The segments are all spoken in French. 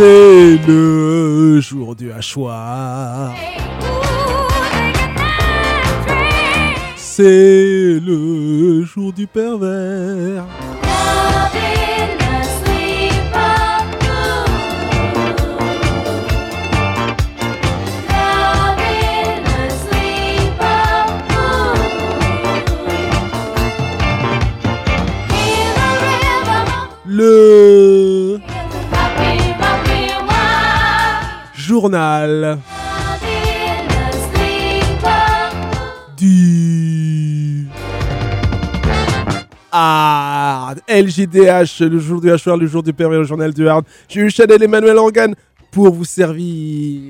C'est le jour du hachoir. C'est le jour du pervers. LJDH, le jour du hachoir, le jour du pervers, le journal du hard. J'ai eu Chanel Emmanuel Organ pour vous servir.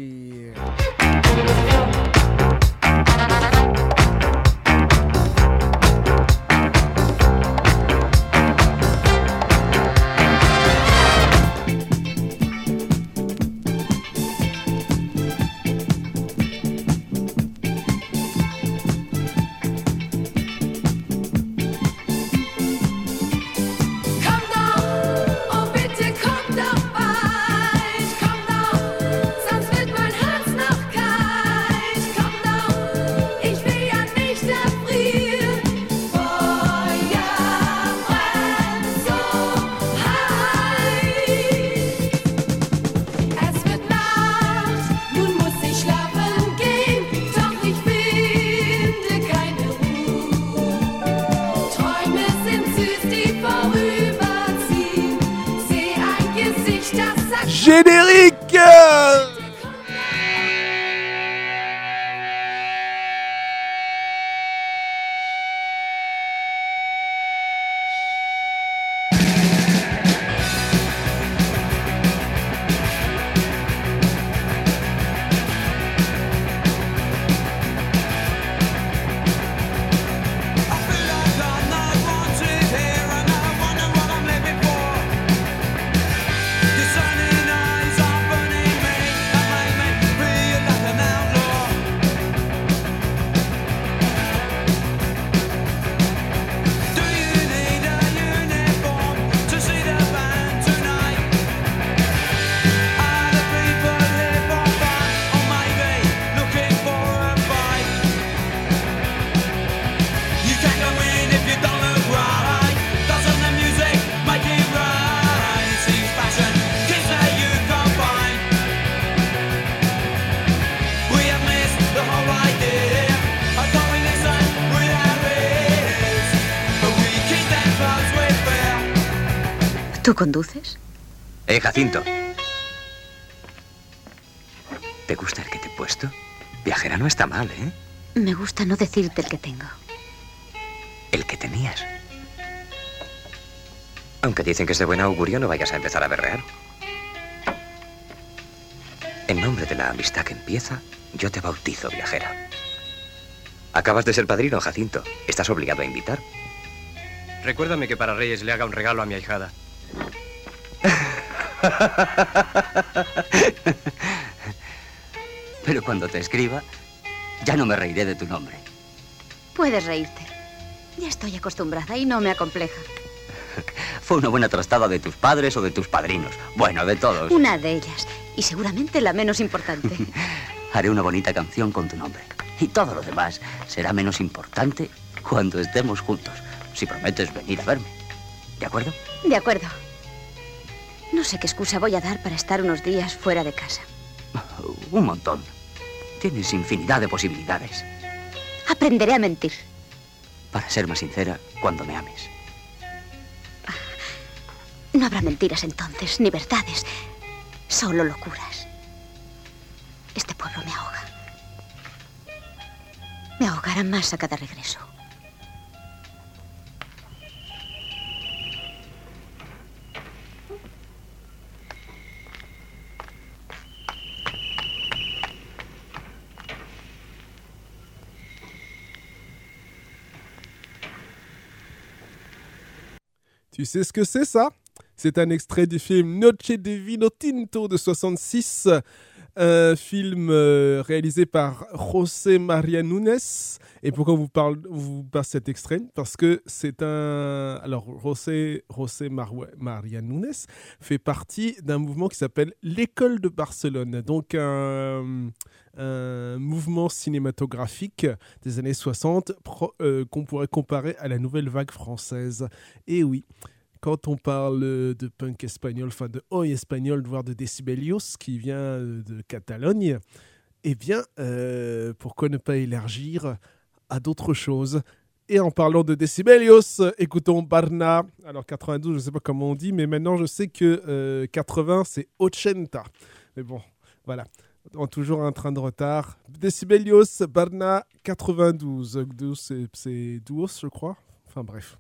¿Tú conduces? Eh, Jacinto. ¿Te gusta el que te he puesto? Viajera no está mal, ¿eh? Me gusta no decirte el que tengo. El que tenías. Aunque dicen que es de buen augurio, no vayas a empezar a berrear. En nombre de la amistad que empieza, yo te bautizo, viajera. Acabas de ser padrino, Jacinto. Estás obligado a invitar. Recuérdame que para Reyes le haga un regalo a mi ahijada. Pero cuando te escriba, ya no me reiré de tu nombre. Puedes reírte. Ya estoy acostumbrada y no me acompleja. Fue una buena trastada de tus padres o de tus padrinos. Bueno, de todos. Una de ellas. Y seguramente la menos importante. Haré una bonita canción con tu nombre. Y todo lo demás será menos importante cuando estemos juntos. Si prometes venir a verme. ¿De acuerdo? De acuerdo. No sé qué excusa voy a dar para estar unos días fuera de casa. Un montón. Tienes infinidad de posibilidades. Aprenderé a mentir. Para ser más sincera, cuando me ames. No habrá mentiras entonces, ni verdades. Solo locuras. Este pueblo me ahoga. Me ahogará más a cada regreso. Tu sais ce que c'est ça? C'est un extrait du film Noche de Vino Tinto de 66. Un film euh, réalisé par José María Nunes. Et pourquoi vous parle, vous passe cet extrait? Parce que c'est un. Alors, José, José Mar- María Nunes fait partie d'un mouvement qui s'appelle l'École de Barcelone. Donc, un, mouvement cinématographique des années 60 pro- euh, qu'on pourrait comparer à la nouvelle vague française. Et oui, quand on parle de punk espagnol, enfin de oi espagnol, voire de Decibelios, qui vient euh, de Catalogne, eh bien, euh, pourquoi ne pas élargir à d'autres choses? Et en parlant de Decibelios, euh, écoutons Barna. Alors 92, je ne sais pas comment on dit, mais maintenant je sais que euh, 80, c'est 80. Mais bon, voilà. On toujours un train de retard. Decibelios, Barna, 92. Douze, c'est- C'est Duos, je crois. Enfin bref.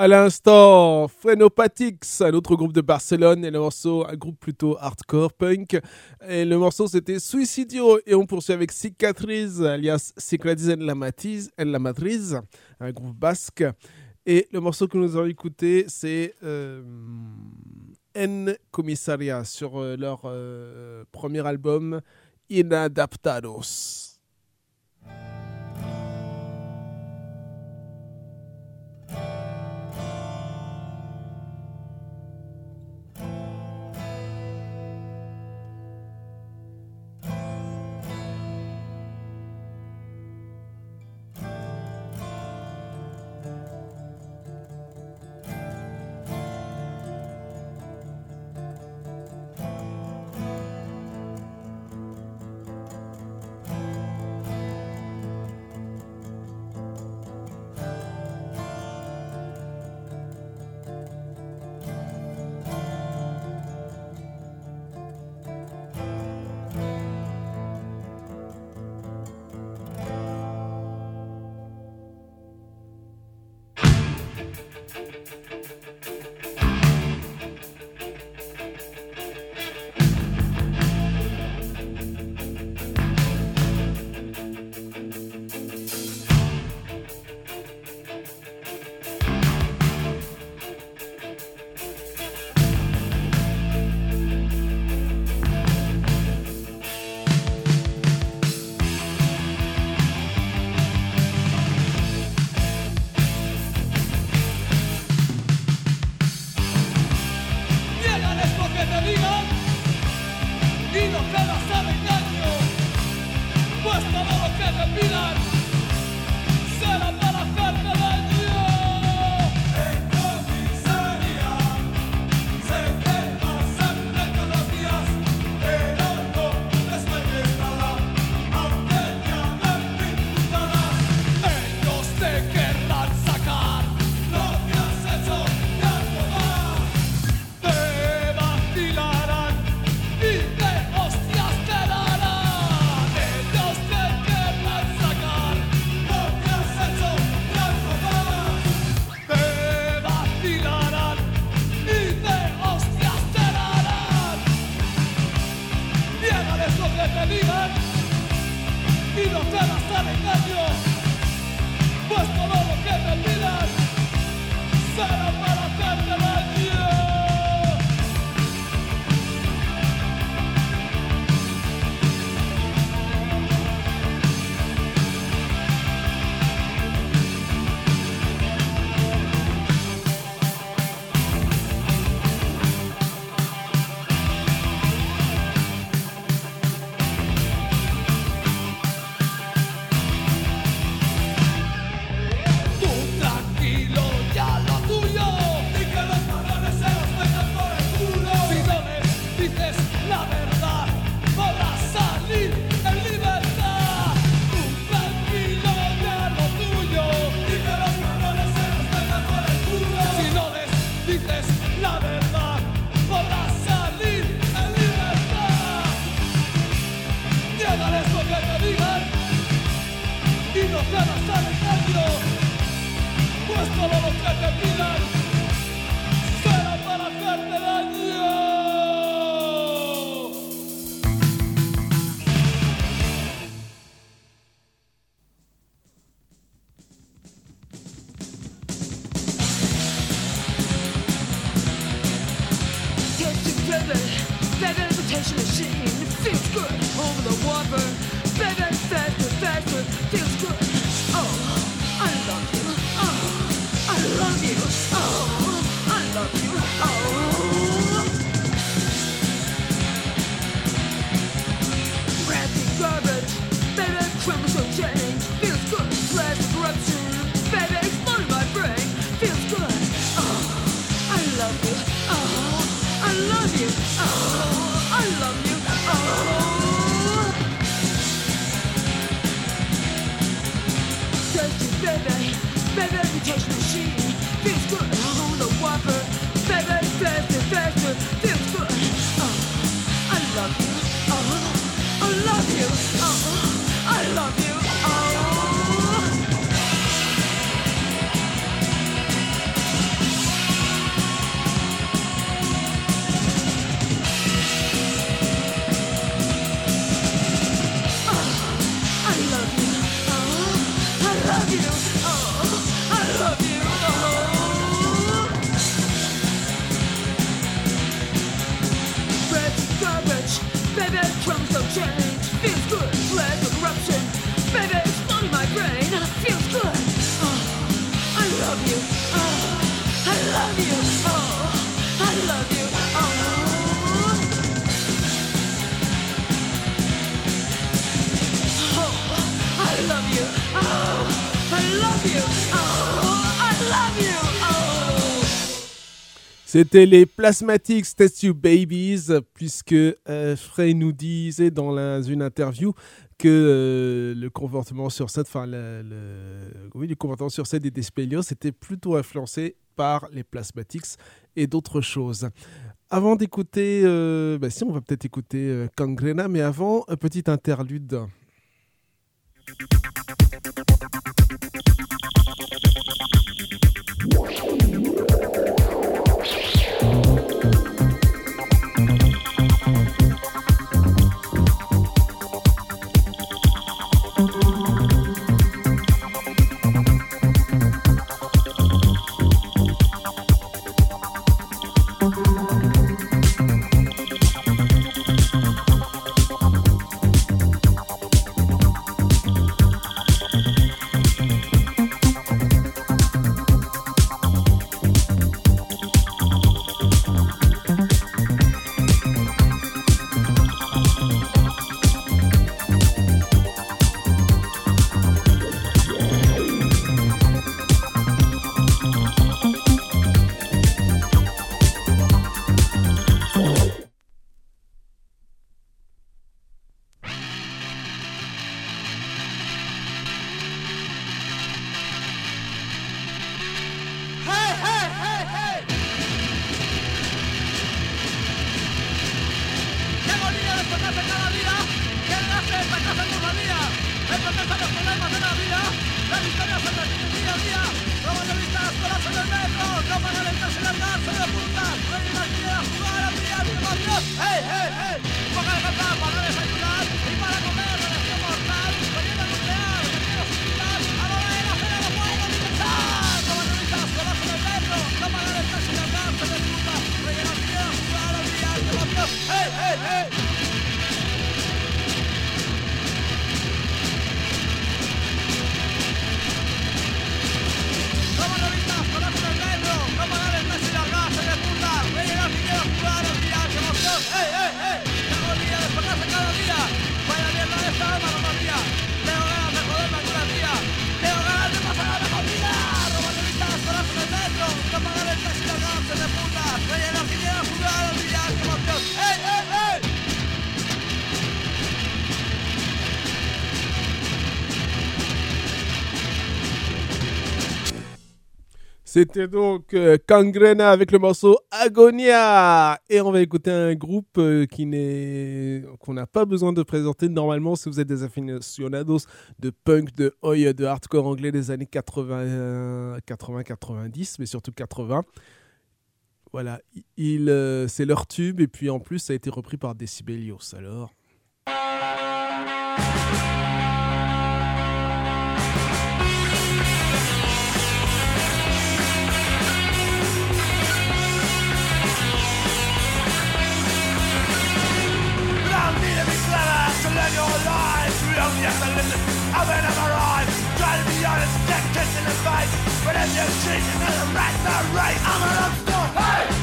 à l'instant Phrenopatix, un autre groupe de Barcelone, et le morceau, un groupe plutôt hardcore punk. Et le morceau, c'était Suicidio. Et on poursuit avec Cicatrice, alias Cicatrice en la, Matiz, en la Matriz, un groupe basque. Et le morceau que nous avons écouté, c'est euh, N sur euh, leur euh, premier album, Inadaptados. C'était les Plasmatics Test You Babies, puisque euh, Frey nous disait dans une interview que euh, le comportement sur scène, enfin le, le- oui, comportement sur scène des Despelios était plutôt influencé par les Plasmatics et d'autres choses. Avant d'écouter, euh, bah si on va peut-être écouter euh, Kangrena, mais avant un petit interlude. 哎哎哎。C'était donc euh, Kangrena avec le morceau Agonia et on va écouter un groupe euh, qui n'est qu'on n'a pas besoin de présenter normalement si vous êtes des aficionados de punk, de oi, de hardcore anglais des années 80 80 90 mais surtout 80. Voilà, il euh, c'est leur tube et puis en plus ça a été repris par Decibelios alors. to live your lives. We only have to live this. I've been on my life. Try to be honest, get kissed in the face. But if you cheat, you're gonna wreck the rate. I'm gonna. Hey!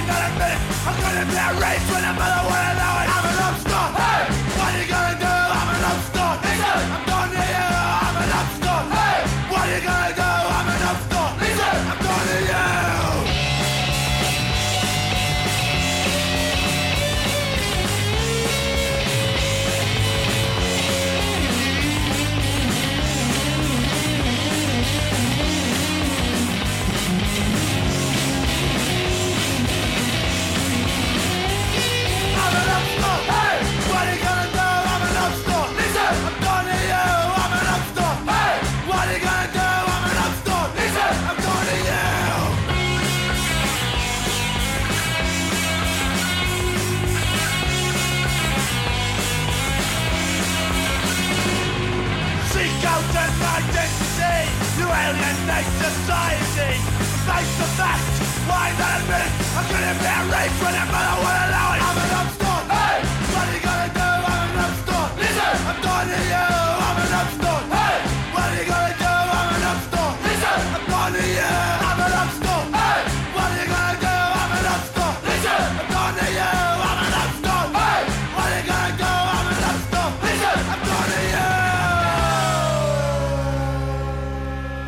ain't gonna admit it. I'm gonna be a race I'm mother, what I know.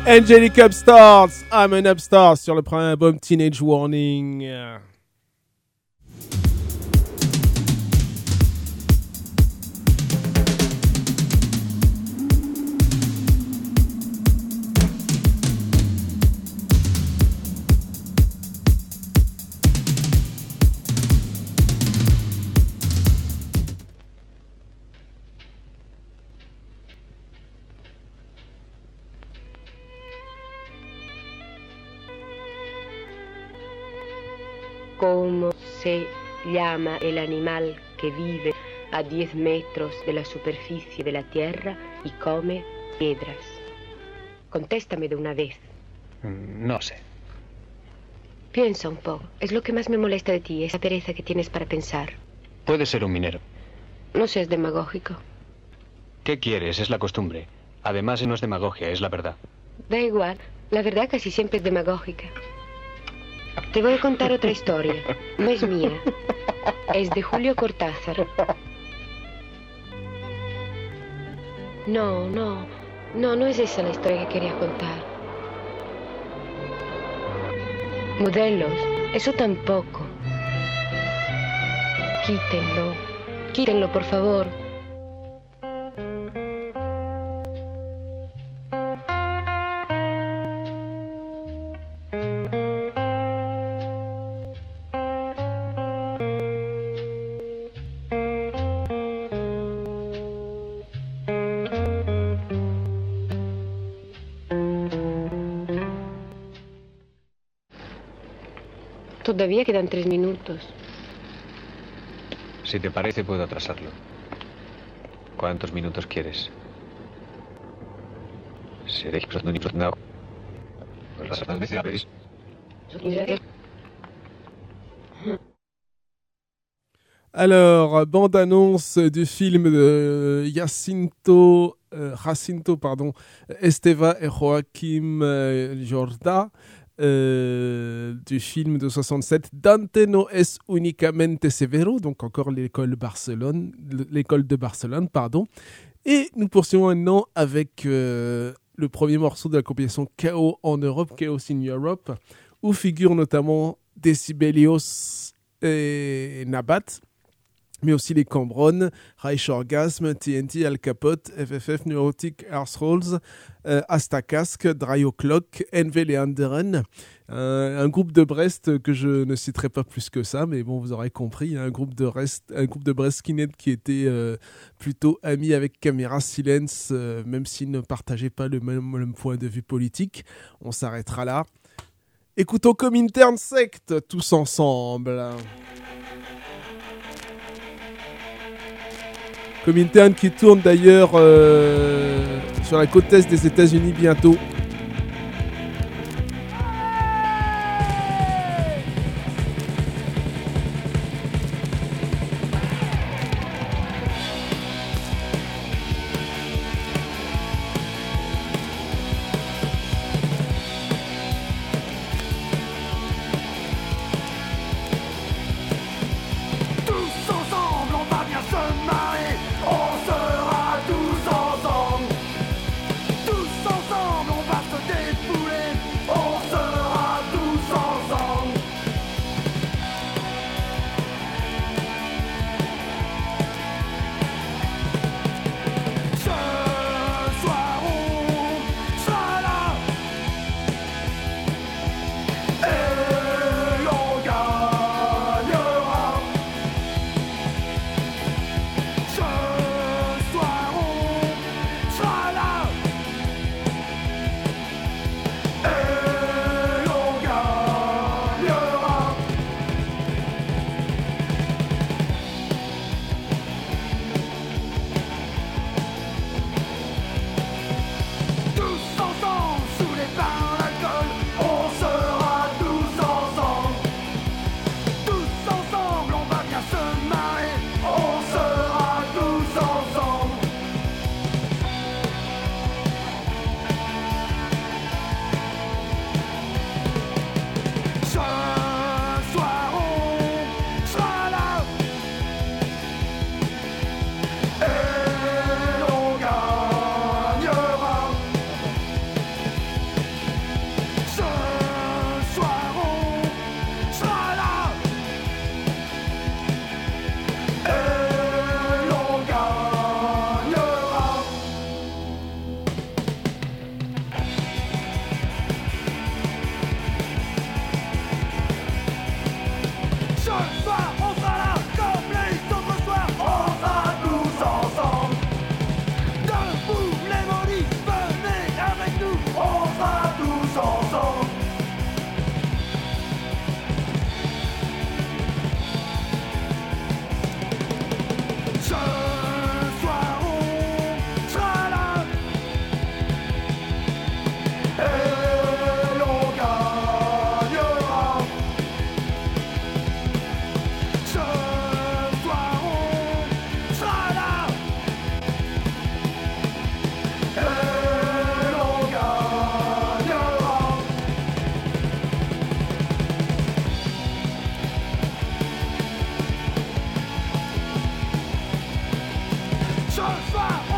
Angelic Upstarts, I'm an Upstart sur le premier album Teenage Warning. ¿Cómo se llama el animal que vive a 10 metros de la superficie de la Tierra y come piedras? Contéstame de una vez. Mm, No sé. Piensa un poco. Es lo que más me molesta de ti, esa pereza que tienes para pensar. Puede ser un minero. No seas demagógico. ¿Qué quieres? Es la costumbre. Además, no es demagogia, es la verdad. Da igual. La verdad casi siempre es demagógica. Te voy a contar otra historia. No es mía. Es de Julio Cortázar. No, no. No, no es esa la historia que quería contar. Modelos. Eso tampoco. Quítenlo. Quítenlo, por favor. Todavía quedan tres minutos. Si te parece, puedo atrasarlo. ¿Cuántos minutos quieres? Seré no. Alors, bande-annonce du film de Jacinto, euh, Jacinto pardon, Esteva et Joaquim euh, Jorda, euh, du film de 67 Dante no es únicamente severo, donc encore l'école Barcelone, l'école de Barcelone, pardon. Et nous poursuivons maintenant avec euh, le premier morceau de la compilation Chaos en Europe, Chaos in Europe, où figurent notamment Decibelios et Nabat mais aussi les Cambronnes, Reich Orgasm, TNT, Al Capote, FFF, Neurotic Arseholes, euh, Astakask, Dry O'Clock, NV Leanderen, un, un groupe de Brest que je ne citerai pas plus que ça, mais bon, vous aurez compris, un groupe de, un groupe de Brest Skinhead qui était euh, plutôt ami avec Camera Silence, euh, même s'ils ne partageaient pas le même, le même point de vue politique. On s'arrêtera là. Écoutons comme interne secte tous ensemble. Comintern qui tourne d'ailleurs euh, sur la côte est des États-Unis bientôt. 好爽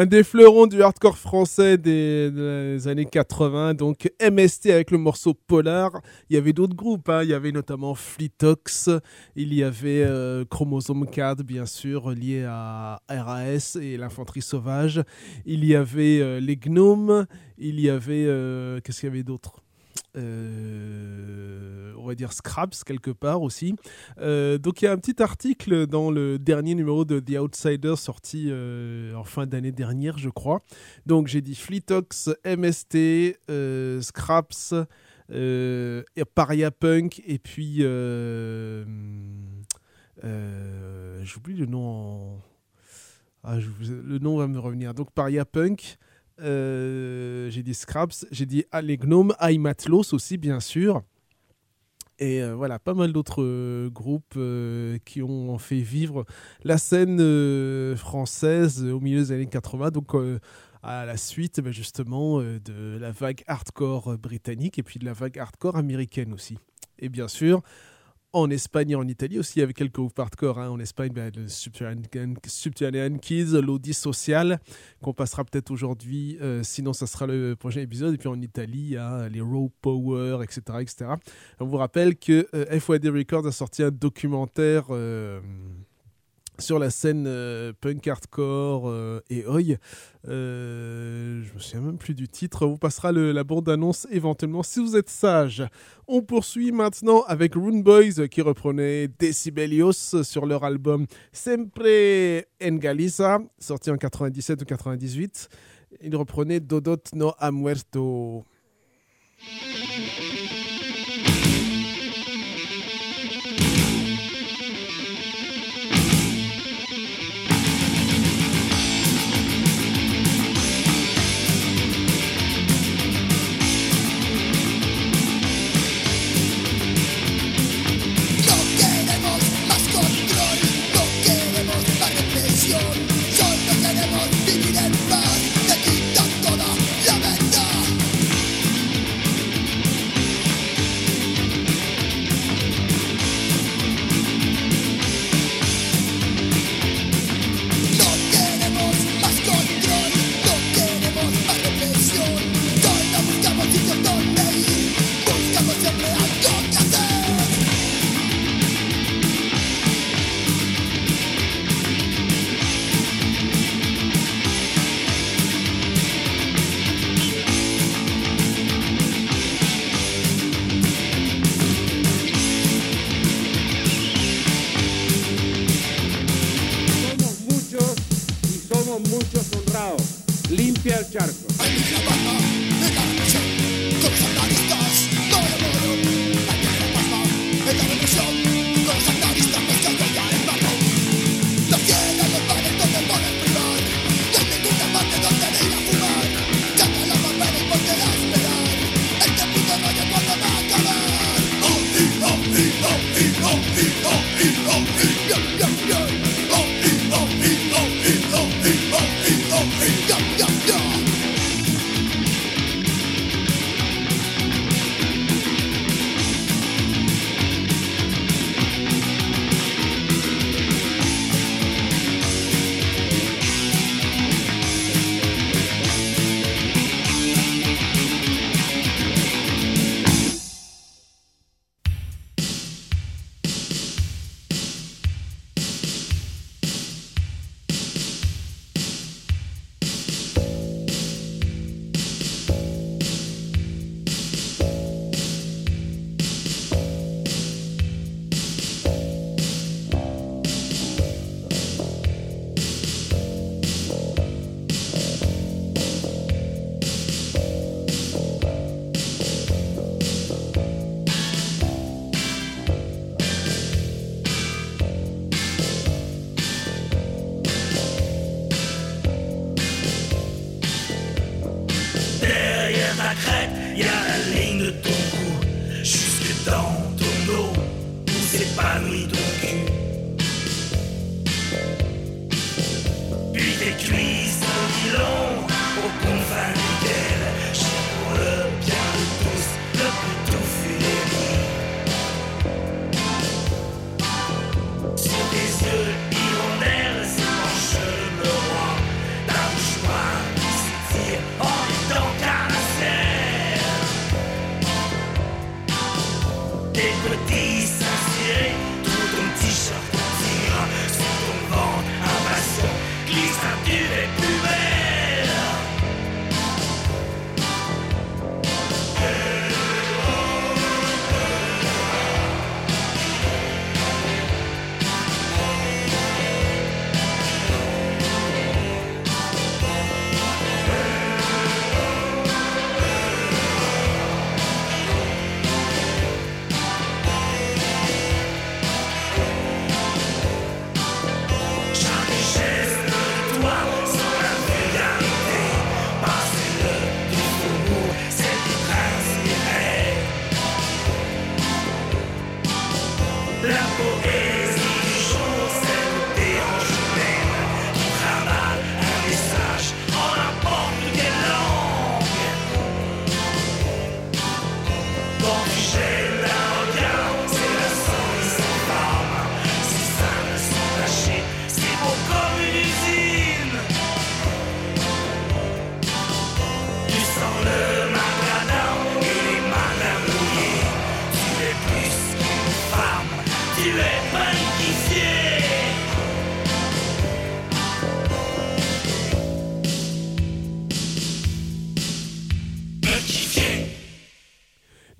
Un des fleurons du hardcore français des, années 80, donc MST avec le morceau Polar. Il y avait d'autres groupes, hein. il y avait notamment Fleetox, il y avait euh, Chromosome 4, bien sûr, lié à RAS et l'infanterie sauvage. Il y avait euh, les Gnomes, il y avait. euh, Qu'est-ce qu'il y avait d'autre? Va dire Scraps quelque part aussi. Euh, donc il y a un petit article dans le dernier numéro de The Outsider sorti euh, en fin d'année dernière, je crois. Donc j'ai dit Fleetox, MST, euh, Scraps, euh, Paria Punk et puis j'oublie le nom. en- Ah, le nom va me revenir. Donc Paria Punk. j'ai dit Scraps, j'ai dit ah, les gnomes, aussi bien sûr. Et euh, voilà, pas mal d'autres euh, groupes euh, qui ont fait vivre la scène française au milieu des années 80. Donc, à la suite, ben, justement, de la vague hardcore britannique et puis de la vague hardcore américaine aussi. Et bien sûr, en Espagne et en Italie aussi, avait quelques groupes hardcore. hein. En Espagne, ben, le Subterranean, Kids, l'Audi Social, qu'on passera peut-être aujourd'hui. euh, sinon, ça sera le prochain épisode. Et puis en Italie, a les Raw Power, etc. etc. On vous rappelle que euh, FYD Records a sorti un documentaire sur la scène euh, punk hardcore euh, et oi. Euh, je me souviens même plus du titre. On vous passera la bande-annonce éventuellement si vous êtes sage. On poursuit maintenant avec Rune Boys qui reprenait Decibelios sur leur album Sempre en Galiza, sorti en 97 ou 98. Ils reprenaient Dodot no ha muerto.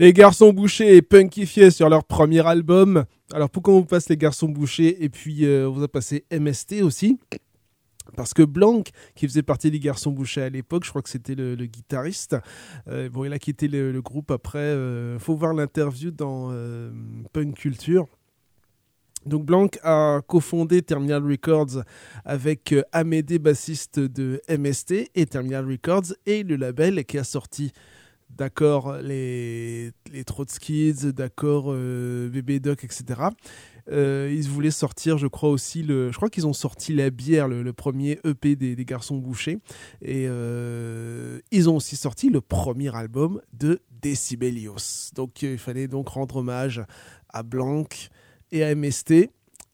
Les Garçons Bouchés et Punkifiés sur leur premier album. Alors pourquoi on vous passe Les Garçons Bouchés et puis euh, on vous a passé MST aussi parce que Blanc, qui faisait partie des Garçons Bouchés à l'époque, je crois que c'était le, guitariste. euh, bon, il a quitté le, groupe après. euh, faut voir l'interview dans Punk Culture. Donc Blanc a cofondé Terminal Records avec Amédée, bassiste de MST, et Terminal Records, et le label qui a sorti d'accord les, les Trotskids, d'accord euh, Bébé Doc, etc. Euh, ils voulaient sortir, je crois aussi, le, je crois qu'ils ont sorti La Bière, le, premier EP des, des Garçons Bouchés. Et euh, ils ont aussi sorti le premier album de Decibelios. Donc il fallait donc rendre hommage à Blanc et à MST.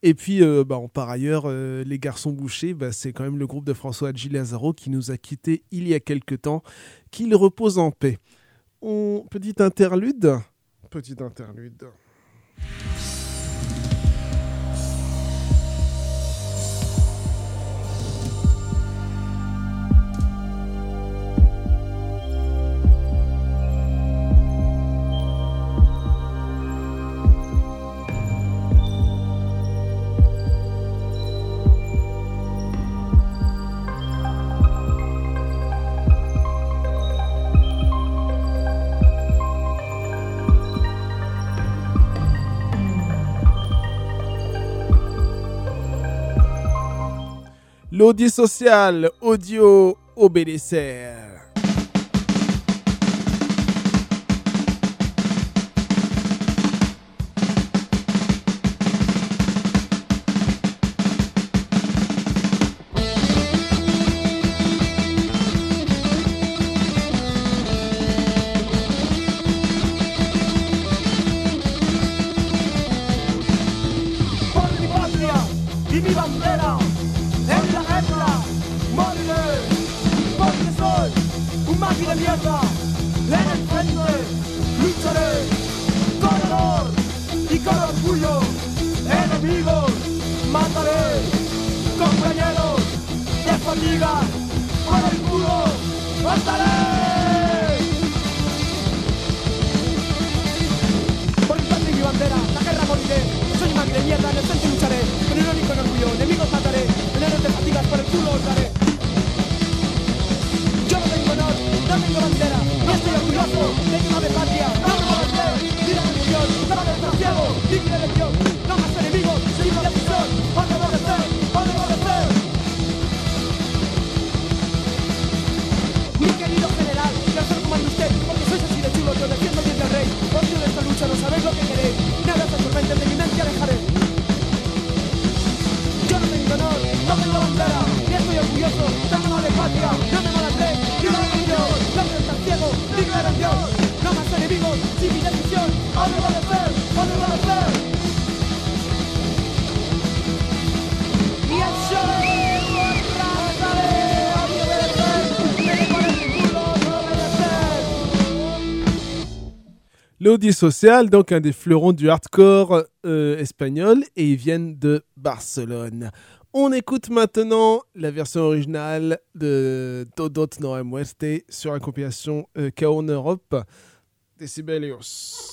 Et puis, bah, par ailleurs, les Garçons Bouchés, bah, c'est quand même le groupe de François Hadji Lazaro qui nous a quittés il y a quelque temps, qu'il repose en paix. On... Petite interlude Petite interlude. L'audit social, audio, obedecer. L'audit social, donc un des fleurons du hardcore euh, espagnol, et ils viennent de Barcelone. On écoute maintenant la version originale de Dodot No Hay Muerte sur la compilation euh, en Europe, Decibelios.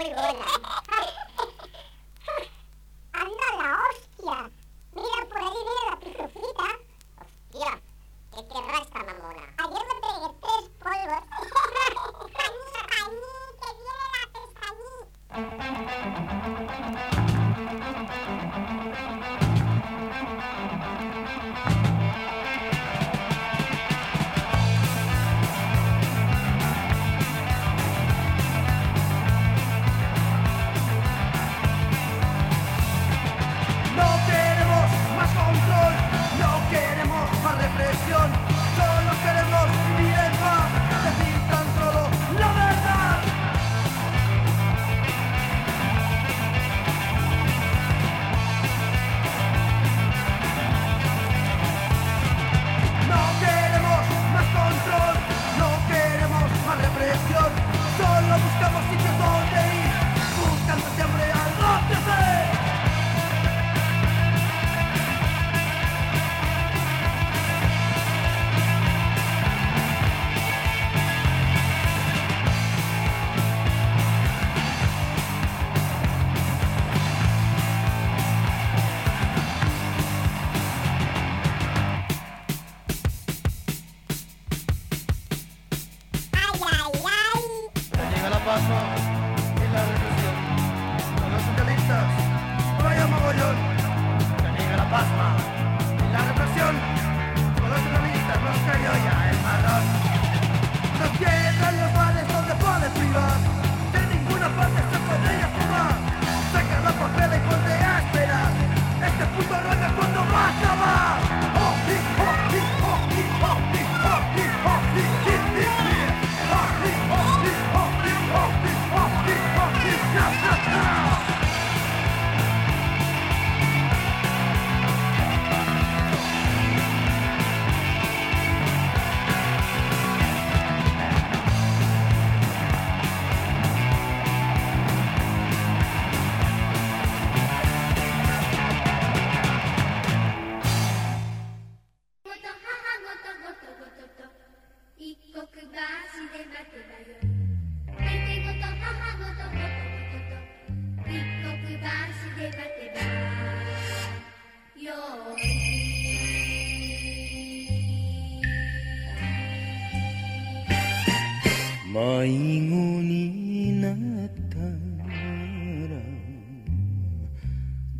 muy buena.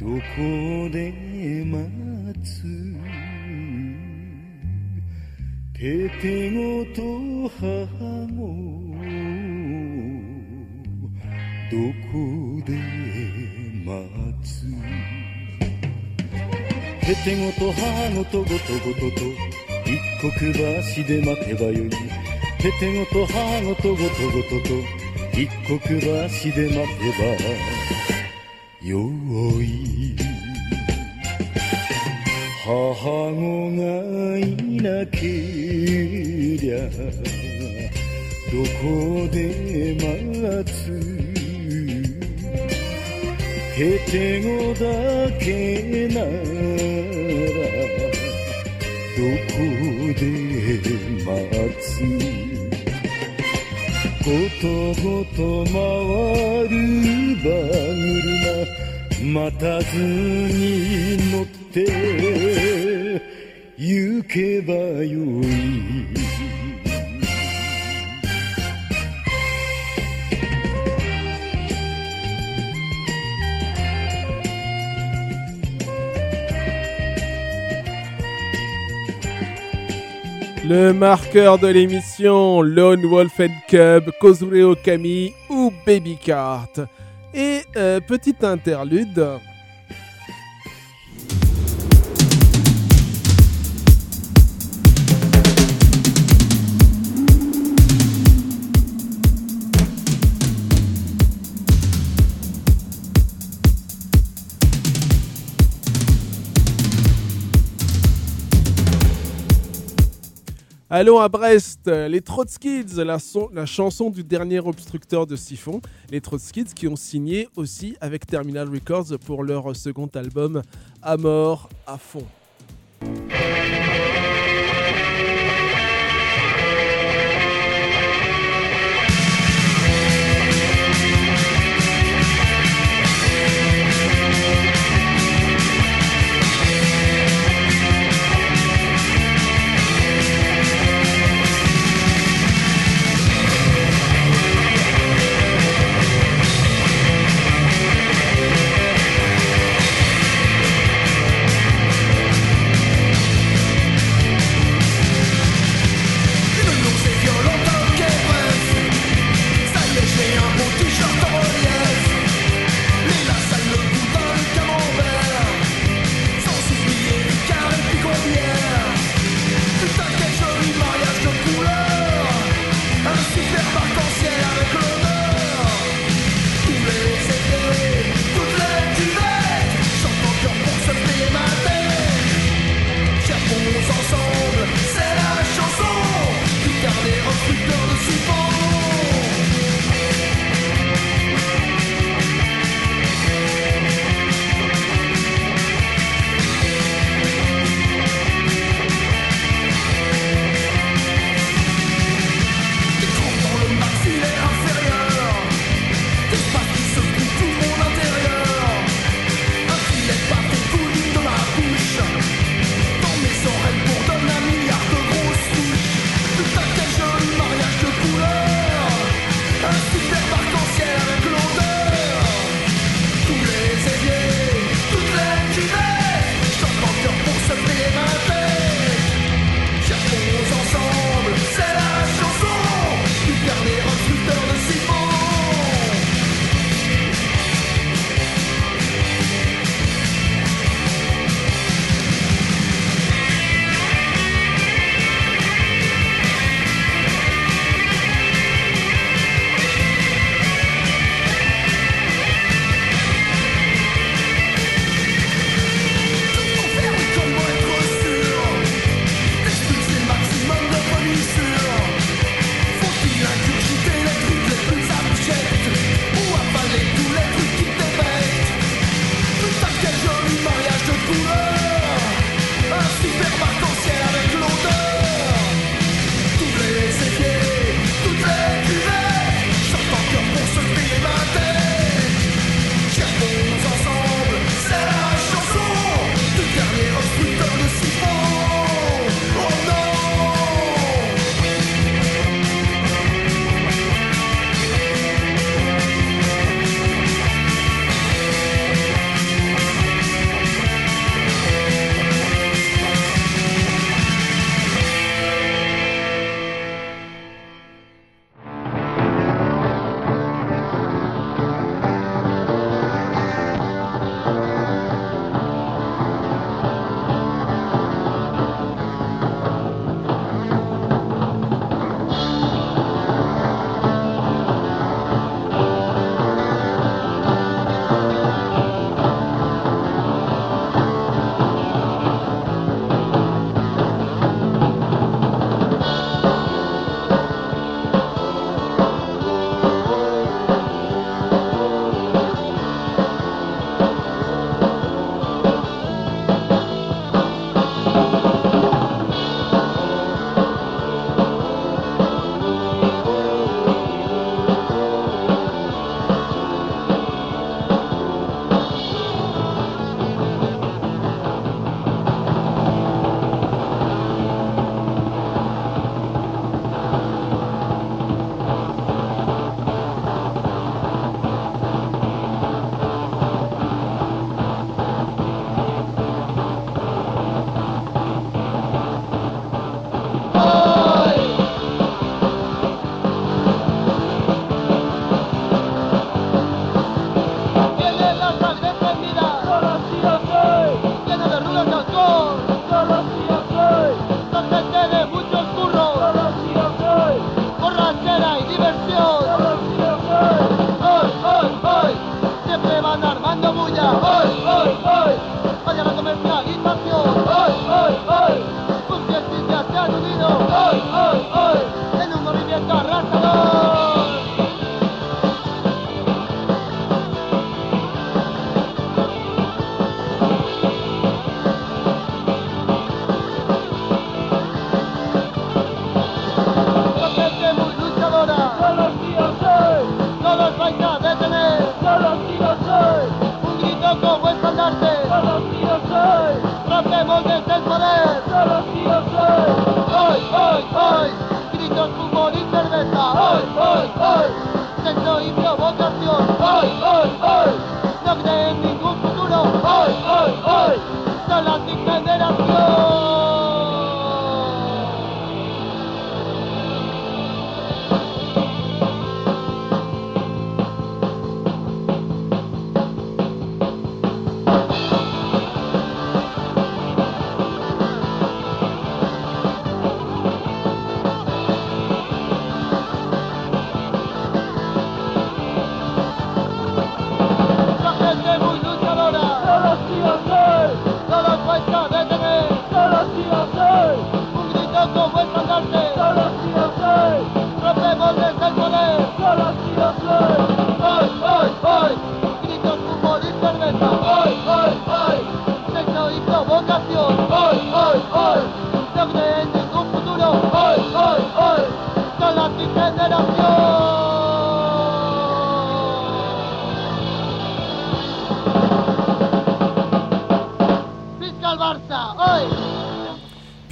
どこで待つ？ててごと母もどこで待つ？ててごと母ごとごとごとと一刻橋で待てばよい。ててごと母ごとごとごとと一刻橋で待てばよい母子がいなけりゃどこで待つ。ててごだけならどこで待つことごと回る馬車待たずに乗って行けばよい Le marqueur de l'émission, Lone Wolf and Cub, Kozure Okami ou Baby Cart. Et euh, petite interlude. Allons à Brest, les Trotskids, la, son- la chanson du dernier obstructeur de siphon. Les Trotskids qui ont signé aussi avec Terminal Records pour leur second album À mort à fond.「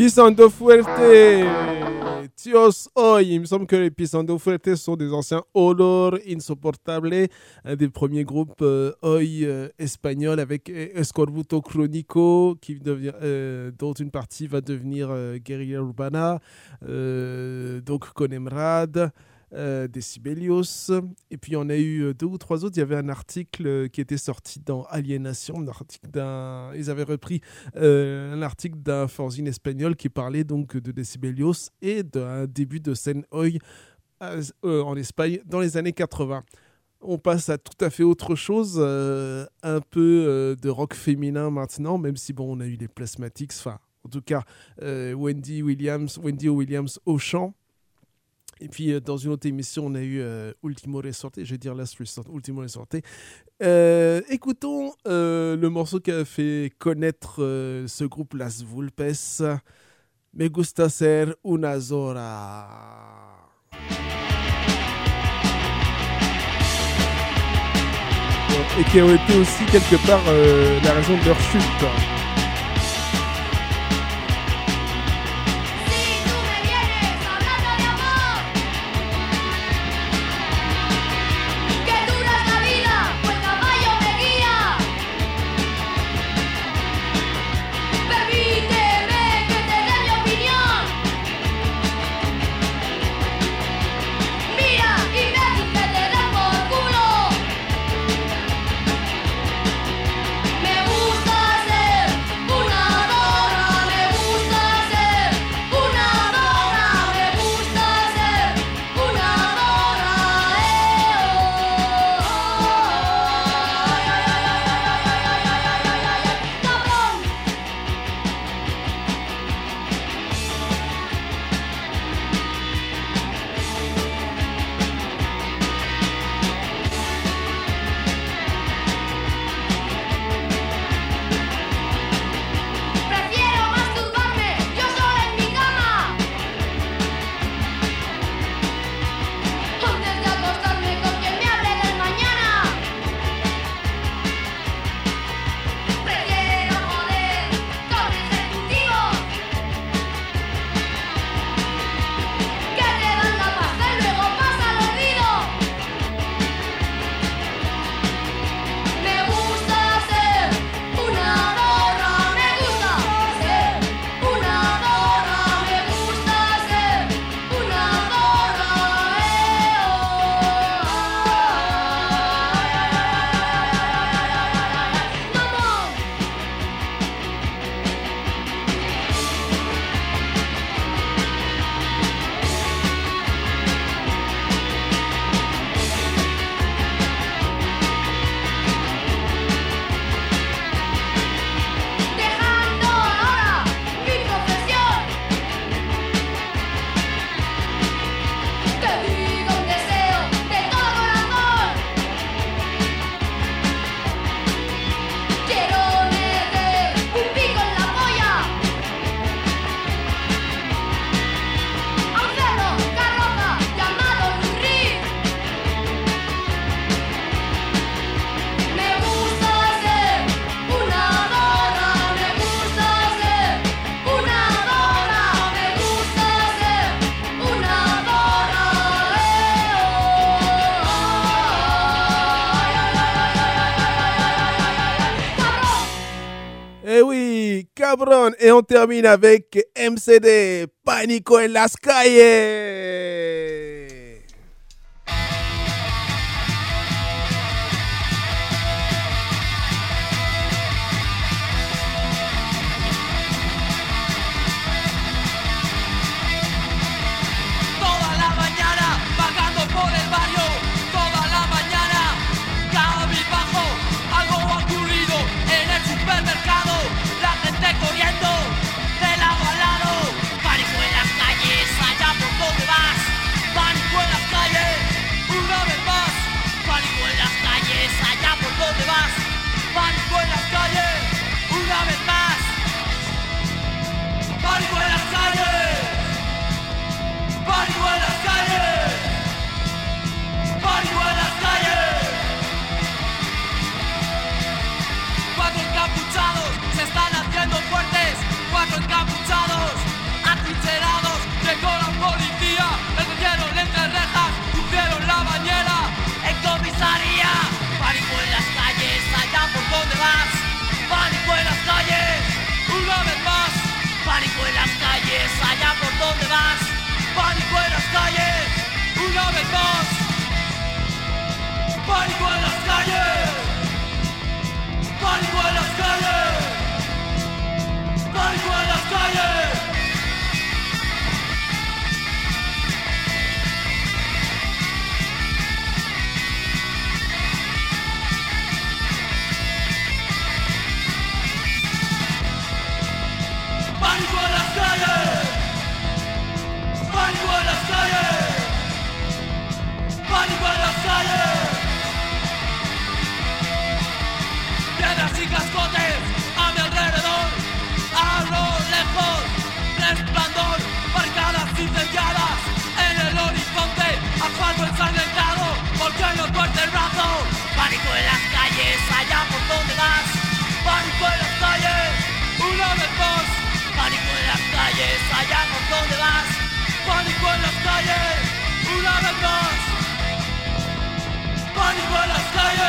Pisando Fuerte, Tios Hoy. Il me semble que les Pisando Fuerte sont des anciens Olor Insoportable, un des premiers groupes euh, Hoy euh, avec euh, Escorbuto Chronico, euh, dont une partie va devenir euh, Guerrilla Urbana, donc Conemrad. Euh, Decibelios. Et puis on a eu euh, deux ou trois autres. Il y avait un article euh, qui était sorti dans Aliénation, un article d'un. Ils avaient repris euh, un article d'un fanzine espagnol qui parlait donc de Decibelios et d'un début de scène Oi en Espagne dans les années 80. On passe à tout à fait autre chose, un peu de rock féminin maintenant, même si bon, on a eu les Plasmatics, enfin, en tout cas, Wendy Williams, Wendy Williams au chant. Et puis, euh, dans une autre émission, on a eu euh, Ultimo Resorte, je vais dire Last Resort, Ultimo Resorte. Euh, écoutons le morceau qui a fait connaître ce groupe Las Vulpes. Me gusta ser una Zora. Et qui ont été aussi quelque part la raison de leur chute. Et on termine avec MCD, Pánico en las. Por donde vas. Pánico en las calles, una vez más. Pánico en las calles. Pánico en las calles. Pánico en las calles. Cascotes a mi alrededor. A lo lejos, resplandor, barricadas incendiadas en el horizonte. Asfalto ensangrentado, porque no fuerte el brazo. Pánico en las calles, allá por donde vas. Pánico en las calles, una vez más. Pánico en las calles, allá por donde vas. Pánico en las calles, una vez más. Pánico en las calles.